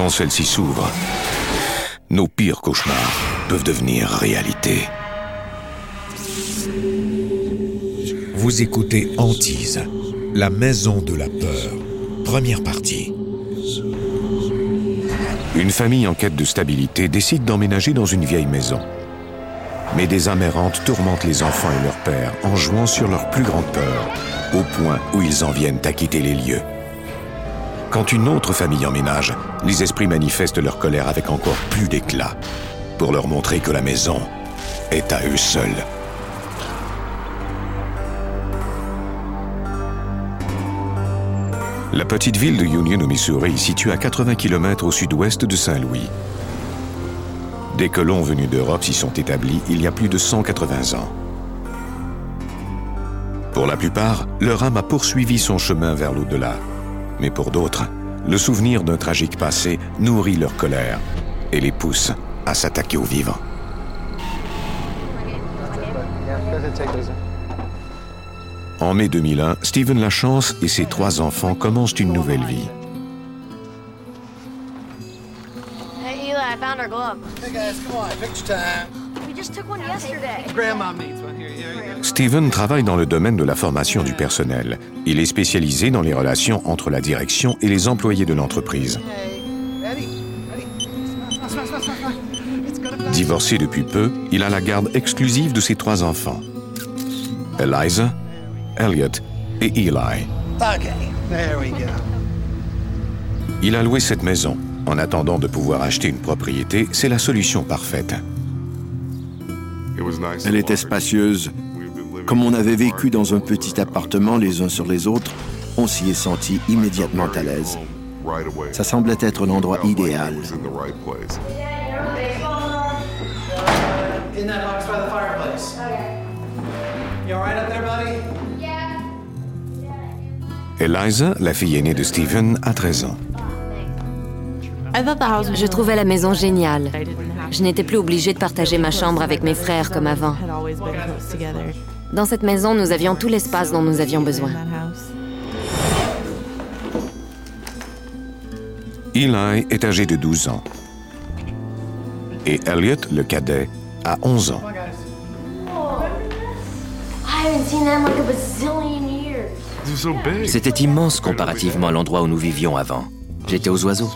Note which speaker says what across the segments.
Speaker 1: Quand celles-ci s'ouvrent, nos pires cauchemars peuvent devenir réalité.
Speaker 2: Vous écoutez Antise, la maison de la peur, première partie.
Speaker 1: Une famille en quête de stabilité décide d'emménager dans une vieille maison. Mais des âmes errantes tourmentent les enfants et leur père en jouant sur leur plus grande peur, au point où ils en viennent à quitter les lieux. Quand une autre famille emménage, les esprits manifestent leur colère avec encore plus d'éclat, pour leur montrer que la maison est à eux seuls. La petite ville de Union au Missouri, située à 80 km au sud-ouest de Saint-Louis. Des colons venus d'Europe s'y sont établis il y a plus de 180 ans. Pour la plupart, leur âme a poursuivi son chemin vers l'au-delà. Mais pour d'autres, le souvenir d'un tragique passé nourrit leur colère et les pousse à s'attaquer aux vivants. En mai 2001, Stephen Lachance et ses trois enfants commencent une nouvelle vie.
Speaker 3: Hey, Eli, I found our glove.
Speaker 4: Hey guys, come on, picture time.
Speaker 3: We just took one yesterday.
Speaker 4: Grandma needs one
Speaker 1: Stephen travaille dans le domaine de la formation du personnel. Il est spécialisé dans les relations entre la direction et les employés de l'entreprise. Divorcé depuis peu, il a la garde exclusive de ses trois enfants. Eliza, Elliot et Eli. Il a loué cette maison. En attendant de pouvoir acheter une propriété, c'est la solution parfaite.
Speaker 5: Elle était spacieuse. Comme on avait vécu dans un petit appartement les uns sur les autres, on s'y est senti immédiatement à l'aise. Ça semblait être l'endroit idéal.
Speaker 1: Eliza, la fille aînée de Stephen, a 13 ans.
Speaker 6: Je trouvais la maison géniale. Je n'étais plus obligée de partager ma chambre avec mes frères comme avant. Dans cette maison, nous avions tout l'espace dont nous avions besoin.
Speaker 1: Eli est âgé de 12 ans. Et Elliot, le cadet, a 11 ans.
Speaker 3: I haven't seen them like a bazillion years.
Speaker 7: C'était immense comparativement à l'endroit où nous vivions avant. J'étais aux oiseaux.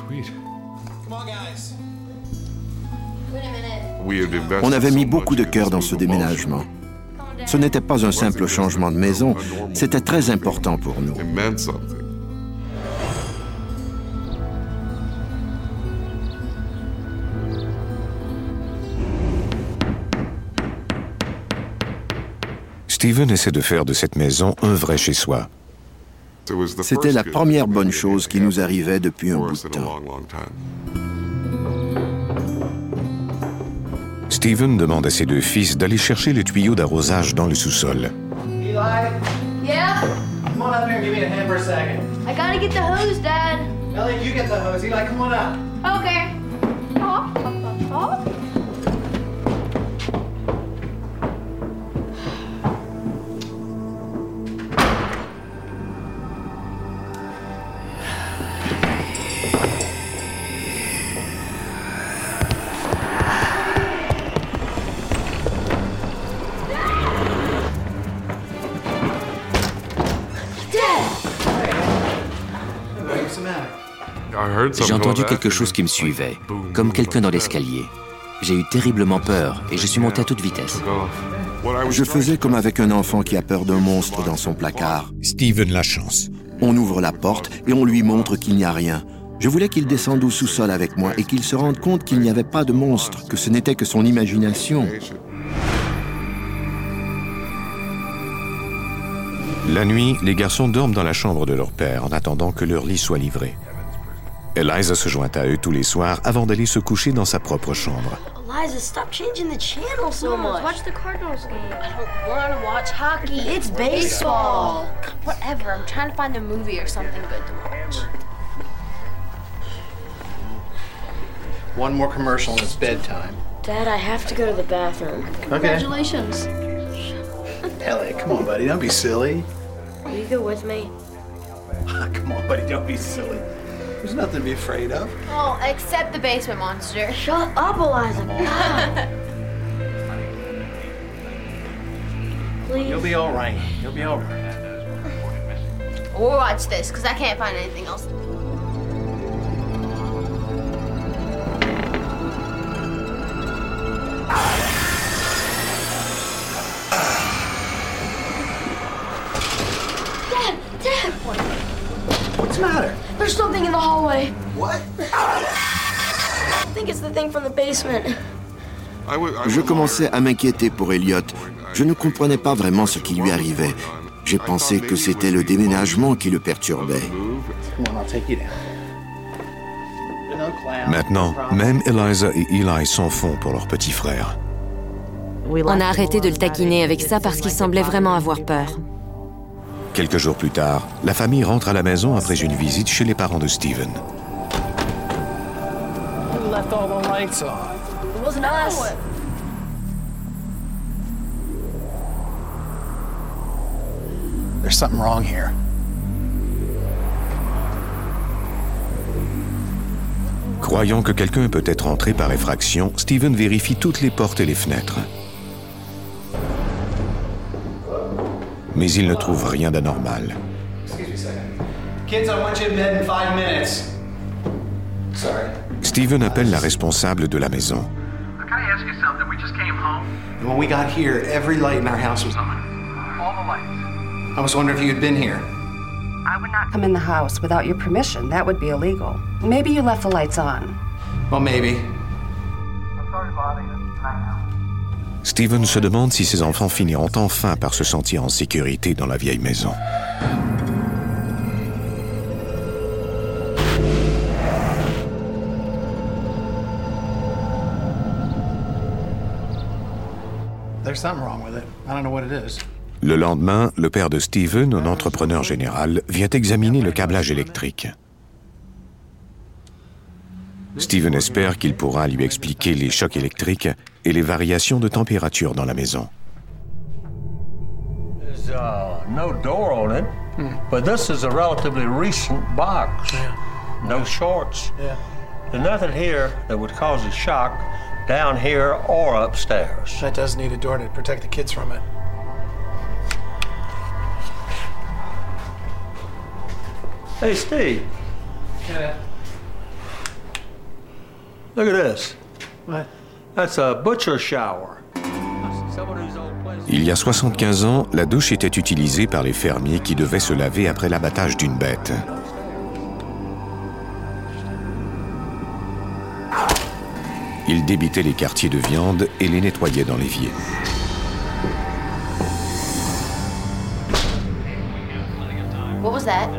Speaker 4: On
Speaker 5: avait mis beaucoup de cœur dans ce déménagement. Ce n'était pas un simple changement de maison, c'était très important pour nous.
Speaker 1: Stephen essaie de faire de cette maison un vrai chez soi.
Speaker 5: C'était la première bonne chose qui nous arrivait depuis un bout de temps.
Speaker 1: Stephen demande à ses deux fils d'aller chercher le tuyau d'arrosage dans le sous-sol.
Speaker 4: Eli,
Speaker 3: Yeah?
Speaker 4: come on up here and give me a hand for a second.
Speaker 3: I gotta get the hose, Dad.
Speaker 4: Elliot, you get the hose. Eli, come on up.
Speaker 3: Okay. Oh, oh, oh.
Speaker 7: J'ai entendu quelque chose qui me suivait, comme quelqu'un dans l'escalier. J'ai eu terriblement peur et je suis monté à toute vitesse.
Speaker 5: Je faisais comme avec un enfant qui a peur d'un monstre dans son placard.
Speaker 2: Stephen Lachance.
Speaker 5: On ouvre la porte et on lui montre qu'il n'y a rien. Je voulais qu'il descende au sous-sol avec moi et qu'il se rende compte qu'il n'y avait pas de monstre, que ce n'était que son imagination.
Speaker 1: La nuit, les garçons dorment dans la chambre de leur père en attendant que leur lit soit livré. Eliza se joint à eux tous les soirs avant d'aller se coucher dans sa propre chambre.
Speaker 3: Eliza, stop changing the channel so much.
Speaker 8: Watch the Cardinals game.
Speaker 3: I don't want to watch hockey. It's
Speaker 8: baseball. Whatever. I'm trying to find a movie or something good to watch.
Speaker 4: One more commercial and it's bedtime.
Speaker 3: Dad, I have to go to the bathroom.
Speaker 4: Okay.
Speaker 8: Congratulations.
Speaker 4: Elliot, come on, buddy. Don't be silly.
Speaker 3: Will you go with me?
Speaker 4: come on, buddy. Don't be silly. There's nothing to be afraid of.
Speaker 8: Oh, except the basement monster.
Speaker 3: Shut up, Eliza. God. Please.
Speaker 4: You'll be all right. You'll be all right.
Speaker 8: We'll watch this because I can't find anything else.
Speaker 4: What?
Speaker 3: I think it's the thing from the basement.
Speaker 5: Je commençais à m'inquiéter pour Elliot. Je ne comprenais pas vraiment ce qui lui arrivait. J'ai pensé que c'était le déménagement qui le perturbait.
Speaker 1: Maintenant, même Eliza et Eli s'en font pour leur petit frère.
Speaker 6: On a arrêté de le taquiner avec ça parce qu'il semblait vraiment avoir peur.
Speaker 1: Quelques jours plus tard, la famille rentre à la maison après une visite chez les parents de Steven.
Speaker 4: Left all the lights on?
Speaker 3: It wasn't us.
Speaker 4: There's something wrong here.
Speaker 1: Croyant que quelqu'un peut être entré par effraction, Steven vérifie toutes les portes et les fenêtres. Mais il ne trouve rien d'anormal.
Speaker 4: Kids, I want you in bed in five minutes. Sorry.
Speaker 1: Steven appelle la responsable de la maison.
Speaker 9: I ask you something? We just came home.
Speaker 4: And when we got here, every light in our house was on.
Speaker 9: All the lights.
Speaker 4: I was wondering if you had been here.
Speaker 10: I would not come in the house without your permission. That would be illegal. Maybe you left the lights on.
Speaker 4: Well, maybe.
Speaker 9: I'm sorry to bother you.
Speaker 1: Steven se demande si ses enfants finiront enfin par se sentir en sécurité dans la vieille maison.
Speaker 4: There's something wrong with it. I don't know what it is.
Speaker 1: Le lendemain, le père de Steven, un entrepreneur général, vient examiner le câblage électrique. Steven espère qu'il pourra lui expliquer les chocs électriques et les variations de température dans la maison.
Speaker 11: There's uh, no door on it, but this is a relatively recent box. No shorts.
Speaker 4: Yeah.
Speaker 11: There's nothing here that would cause a shock down here or upstairs.
Speaker 4: That does need a door to protect the kids from it.
Speaker 11: Hey, Steve,
Speaker 4: Yeah.
Speaker 11: look at this.
Speaker 4: What?
Speaker 11: That's a butcher shower.
Speaker 1: Il y a 75 ans, la douche était utilisée par les fermiers qui devaient se laver après l'abattage d'une bête. Ils débitaient les quartiers de viande et les nettoyaient dans l'évier.
Speaker 8: What was that?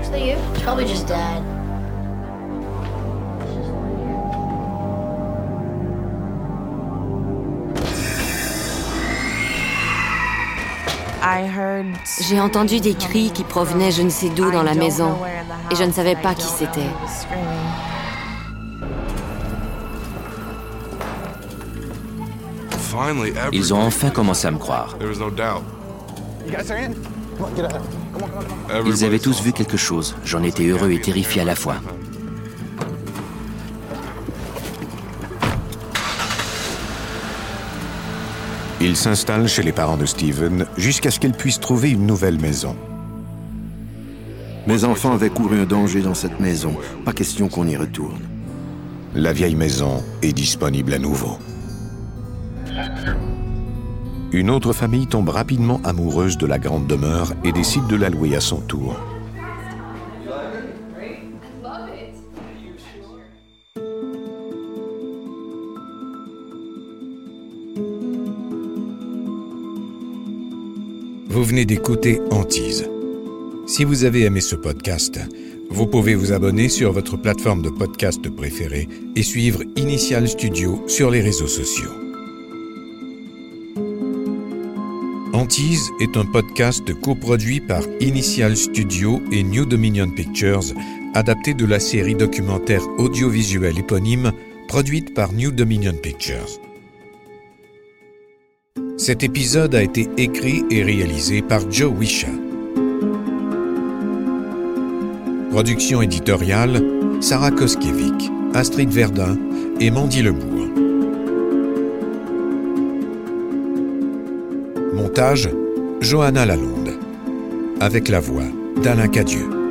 Speaker 3: Is that you? It's probably just Dad.
Speaker 6: J'ai entendu des cris qui provenaient je ne sais d'où dans la maison et je ne savais pas qui c'était.
Speaker 7: Ils ont enfin commencé à me croire. Ils avaient tous vu quelque chose. J'en étais heureux et terrifié à la fois.
Speaker 1: Ils s'installent chez les parents de Steven jusqu'à ce qu'ils puissent trouver une nouvelle maison.
Speaker 5: Mes enfants avaient couru un danger dans cette maison. Pas question qu'on y retourne.
Speaker 1: La vieille maison est disponible à nouveau. Une autre famille tombe rapidement amoureuse de la grande demeure et décide de la louer à son tour.
Speaker 2: Vous venez d'écouter Antise. Si vous avez aimé ce podcast,
Speaker 1: Vous pouvez vous abonner sur votre plateforme de podcast préférée et suivre Initial Studio sur les réseaux sociaux. Antise est un podcast coproduit par Initial Studio et New Dominion Pictures, adapté de la série documentaire audiovisuelle éponyme produite par New Dominion Pictures. Cet épisode a été écrit et réalisé par Joe Wisha. Production éditoriale Sarah Koskiewicz, Astrid Verdun et Mandy Lebourg. Montage Johanna Lalonde. Avec la voix d'Alain Cadieux.